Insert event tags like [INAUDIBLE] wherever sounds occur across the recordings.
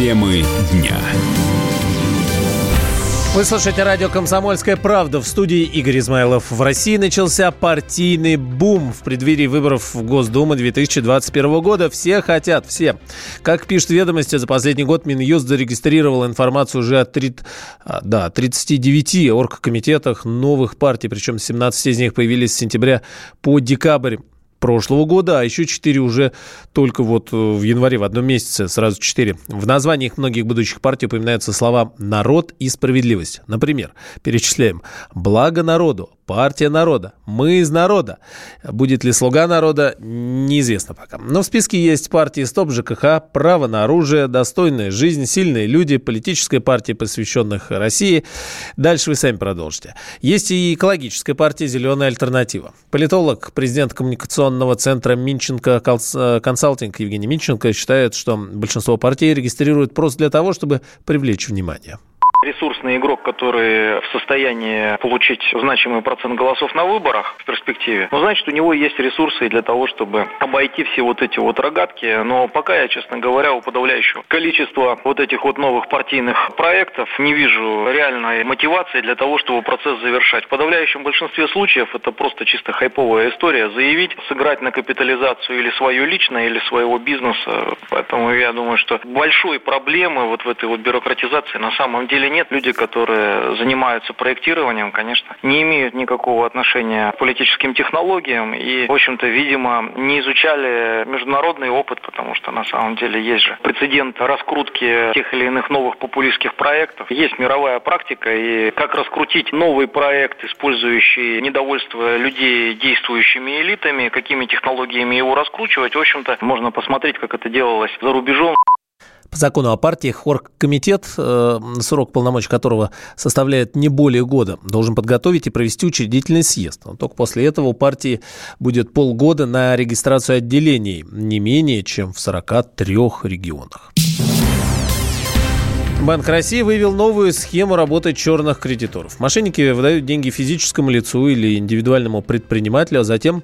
Темы дня. Вы слушаете радио «Комсомольская правда» в студии Игорь Измайлов. В России начался партийный бум в преддверии выборов в Госдуму 2021 года. Все хотят, все. Как пишет ведомости, за последний год Минюст зарегистрировал информацию уже о 30, а, да, 39 оргкомитетах новых партий, причем 17 из них появились с сентября по декабрь прошлого года, а еще четыре уже только вот э, в январе, в одном месяце, сразу четыре. В названиях многих будущих партий упоминаются слова «народ» и «справедливость». Например, перечисляем «благо народу», партия народа, мы из народа. Будет ли слуга народа, неизвестно пока. Но в списке есть партии СТОП ЖКХ, право на оружие, достойная жизнь, сильные люди, политическая партия, посвященных России. Дальше вы сами продолжите. Есть и экологическая партия «Зеленая альтернатива». Политолог, президент коммуникационного центра Минченко консалтинг Евгений Минченко считает, что большинство партий регистрируют просто для того, чтобы привлечь внимание ресурсный игрок, который в состоянии получить значимый процент голосов на выборах в перспективе, ну, значит, у него есть ресурсы для того, чтобы обойти все вот эти вот рогатки. Но пока я, честно говоря, у подавляющего количества вот этих вот новых партийных проектов не вижу реальной мотивации для того, чтобы процесс завершать. В подавляющем большинстве случаев это просто чисто хайповая история. Заявить, сыграть на капитализацию или свою личное, или своего бизнеса. Поэтому я думаю, что большой проблемы вот в этой вот бюрократизации на самом деле нет. Люди, которые занимаются проектированием, конечно, не имеют никакого отношения к политическим технологиям и, в общем-то, видимо, не изучали международный опыт, потому что на самом деле есть же прецедент раскрутки тех или иных новых популистских проектов. Есть мировая практика, и как раскрутить новый проект, использующий недовольство людей действующими элитами, какими технологиями его раскручивать, в общем-то, можно посмотреть, как это делалось за рубежом. По закону о партиях оргкомитет, э, срок полномочий которого составляет не более года, должен подготовить и провести учредительный съезд. Но только после этого у партии будет полгода на регистрацию отделений, не менее чем в 43 регионах. Банк России выявил новую схему работы черных кредиторов. Мошенники выдают деньги физическому лицу или индивидуальному предпринимателю, а затем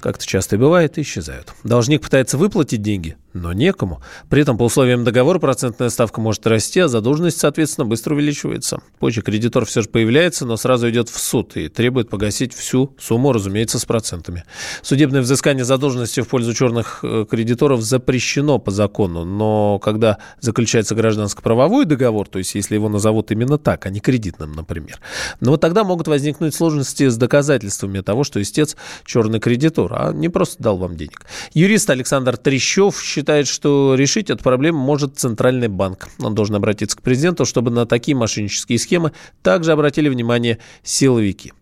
как это часто и бывает, исчезают. Должник пытается выплатить деньги, но некому. При этом по условиям договора процентная ставка может расти, а задолженность, соответственно, быстро увеличивается. Позже кредитор все же появляется, но сразу идет в суд и требует погасить всю сумму, разумеется, с процентами. Судебное взыскание задолженности в пользу черных э, кредиторов запрещено по закону, но когда заключается гражданско-правовой договор, то есть если его назовут именно так, а не кредитным, например, но вот тогда могут возникнуть сложности с доказательствами того, что истец черный кредитор, а не просто дал вам денег. Юрист Александр Трещев считает, что решить эту проблему может Центральный банк. Он должен обратиться к президенту, чтобы на такие мошеннические схемы также обратили внимание силовики.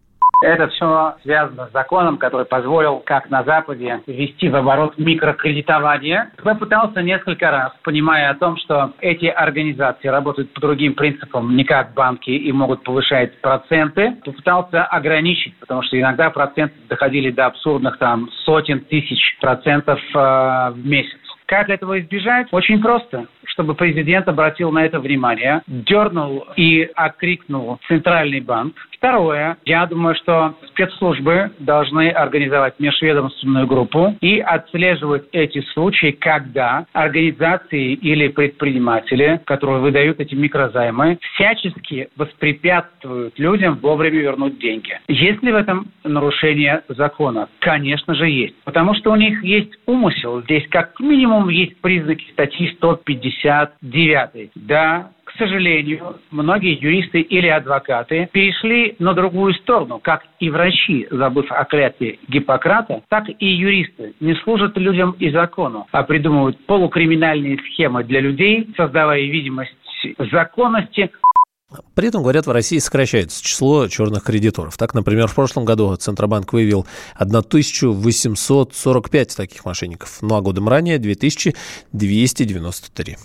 Это все связано с законом, который позволил, как на Западе, ввести в оборот микрокредитование. Я пытался несколько раз, понимая о том, что эти организации работают по другим принципам, не как банки, и могут повышать проценты, попытался ограничить, потому что иногда проценты доходили до абсурдных там сотен тысяч процентов э, в месяц. Как этого избежать? Очень просто чтобы президент обратил на это внимание, дернул и окрикнул Центральный банк. Второе, я думаю, что спецслужбы должны организовать межведомственную группу и отслеживать эти случаи, когда организации или предприниматели, которые выдают эти микрозаймы, всячески воспрепятствуют людям вовремя вернуть деньги. Есть ли в этом нарушение закона? Конечно же есть. Потому что у них есть умысел. Здесь как минимум есть признаки статьи 150 59. Да, к сожалению, многие юристы или адвокаты перешли на другую сторону, как и врачи, забыв о клятве Гиппократа, так и юристы не служат людям и закону, а придумывают полукриминальные схемы для людей, создавая видимость законности, при этом, говорят, в России сокращается число черных кредиторов. Так, например, в прошлом году Центробанк выявил 1845 таких мошенников, ну а годом ранее 2293.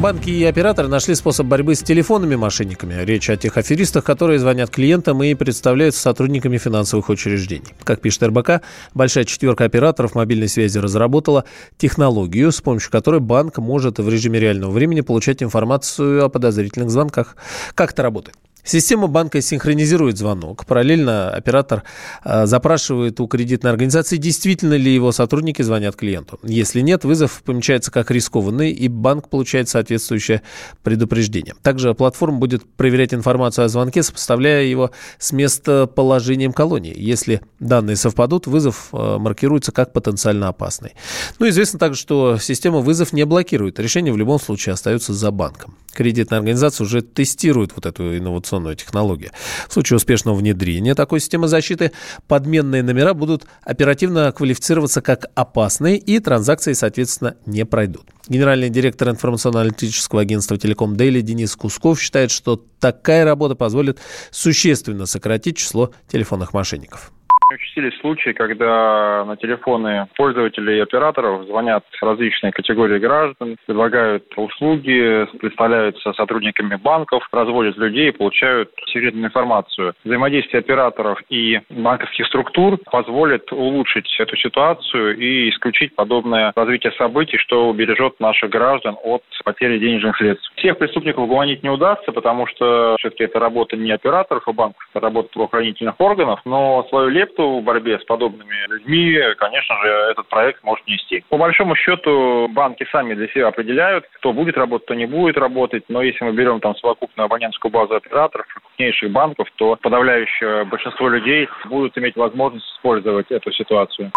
Банки и операторы нашли способ борьбы с телефонными мошенниками. Речь о тех аферистах, которые звонят клиентам и представляются сотрудниками финансовых учреждений. Как пишет РБК, большая четверка операторов мобильной связи разработала технологию, с помощью которой банк может в режиме реального времени получать информацию о подозрительных звонках. Как это работает? Система банка синхронизирует звонок. Параллельно оператор э, запрашивает у кредитной организации, действительно ли его сотрудники звонят клиенту. Если нет, вызов помечается как рискованный, и банк получает соответствующее предупреждение. Также платформа будет проверять информацию о звонке, сопоставляя его с местоположением колонии. Если данные совпадут, вызов э, маркируется как потенциально опасный. Ну, известно также, что система вызов не блокирует. Решение в любом случае остается за банком. Кредитная организация уже тестирует вот эту инновационную информационную технологию. В случае успешного внедрения такой системы защиты подменные номера будут оперативно квалифицироваться как опасные и транзакции, соответственно, не пройдут. Генеральный директор информационно-аналитического агентства «Телеком Дейли» Денис Кусков считает, что такая работа позволит существенно сократить число телефонных мошенников. Участились случаи, когда на телефоны пользователей и операторов звонят различные категории граждан, предлагают услуги, представляются сотрудниками банков, разводят людей и получают секретную информацию. Взаимодействие операторов и банковских структур позволит улучшить эту ситуацию и исключить подобное развитие событий, что убережет наших граждан от потери денежных средств. Всех преступников угомонить не удастся, потому что все-таки это работа не операторов и банков, это работа правоохранительных органов, но свою лепту в борьбе с подобными людьми, конечно же, этот проект может нести. По большому счету, банки сами для себя определяют, кто будет работать, кто не будет работать. Но если мы берем там совокупную абонентскую базу операторов, крупнейших банков, то подавляющее большинство людей будут иметь возможность использовать эту ситуацию.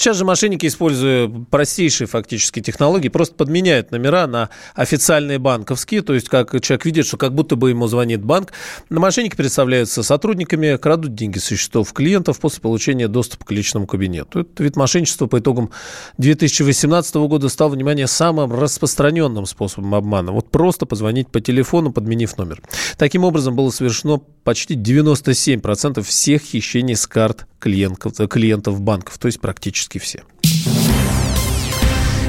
Сейчас же мошенники, используя простейшие фактически технологии, просто подменяют номера на официальные банковские, то есть как человек видит, что как будто бы ему звонит банк. Мошенники представляются сотрудниками, крадут деньги со счетов клиентов после получения доступа к личному кабинету. Этот вид мошенничества по итогам 2018 года стал, внимание, самым распространенным способом обмана. Вот просто позвонить по телефону, подменив номер. Таким образом, было совершено почти 97% всех хищений с карт клиентов, клиентов банков, то есть практически все.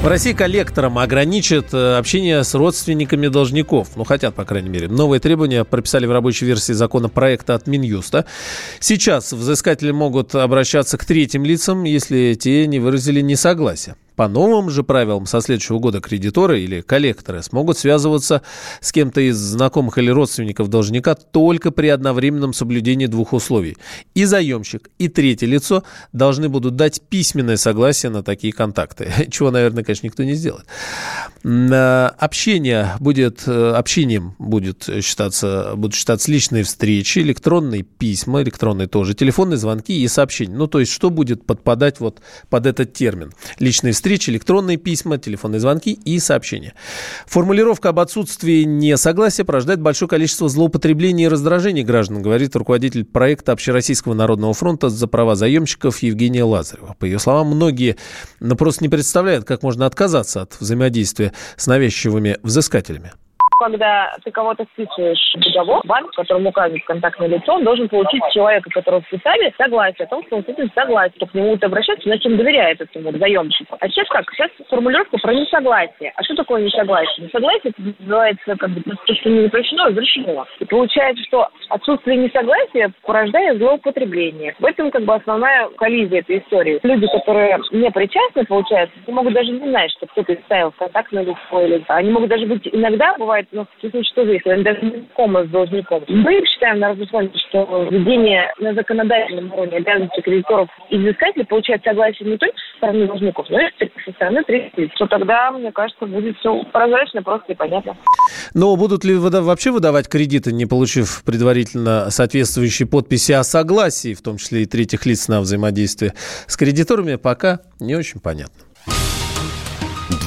В России коллекторам ограничат э, общение с родственниками должников. Ну, хотят, по крайней мере. Новые требования прописали в рабочей версии законопроекта от Минюста. Сейчас взыскатели могут обращаться к третьим лицам, если те не выразили несогласия. По новым же правилам со следующего года кредиторы или коллекторы смогут связываться с кем-то из знакомых или родственников должника только при одновременном соблюдении двух условий. И заемщик, и третье лицо должны будут дать письменное согласие на такие контакты, [LAUGHS] чего, наверное, конечно, никто не сделает. Общение будет, э, общением будет считаться, будут считаться личные встречи, электронные письма, электронные тоже, телефонные звонки и сообщения. Ну, то есть, что будет подпадать вот под этот термин? Личные встречи встречи, электронные письма, телефонные звонки и сообщения. Формулировка об отсутствии несогласия порождает большое количество злоупотреблений и раздражений граждан, говорит руководитель проекта Общероссийского народного фронта за права заемщиков Евгения Лазарева. По ее словам, многие просто не представляют, как можно отказаться от взаимодействия с навязчивыми взыскателями когда ты кого-то вписываешь в договор, банк, которому указывает контактное лицо, он должен получить человека, которого вписали, согласие о том, что он этим согласен, что к нему будут обращаться, значит, он доверяет этому заемщику. А сейчас как? Сейчас формулировка про несогласие. А что такое несогласие? Несогласие это называется как бы то, что не запрещено, разрешено. И получается, что отсутствие несогласия порождает злоупотребление. В этом как бы основная коллизия этой истории. Люди, которые не причастны, получается, они могут даже не знать, что кто-то ставил контактное лицо. Или... Они могут даже быть, иногда бывает но в случае что же, если они даже не знакомы с должником. Мы считаем на разусловии, что введение на законодательном уровне обязанности кредиторов и взыскателей получает согласие не только со стороны должников, но и со стороны третьих что тогда, мне кажется, будет все прозрачно, просто и понятно. Но будут ли выда- вообще выдавать кредиты, не получив предварительно соответствующие подписи о согласии, в том числе и третьих лиц на взаимодействие с кредиторами, пока не очень понятно.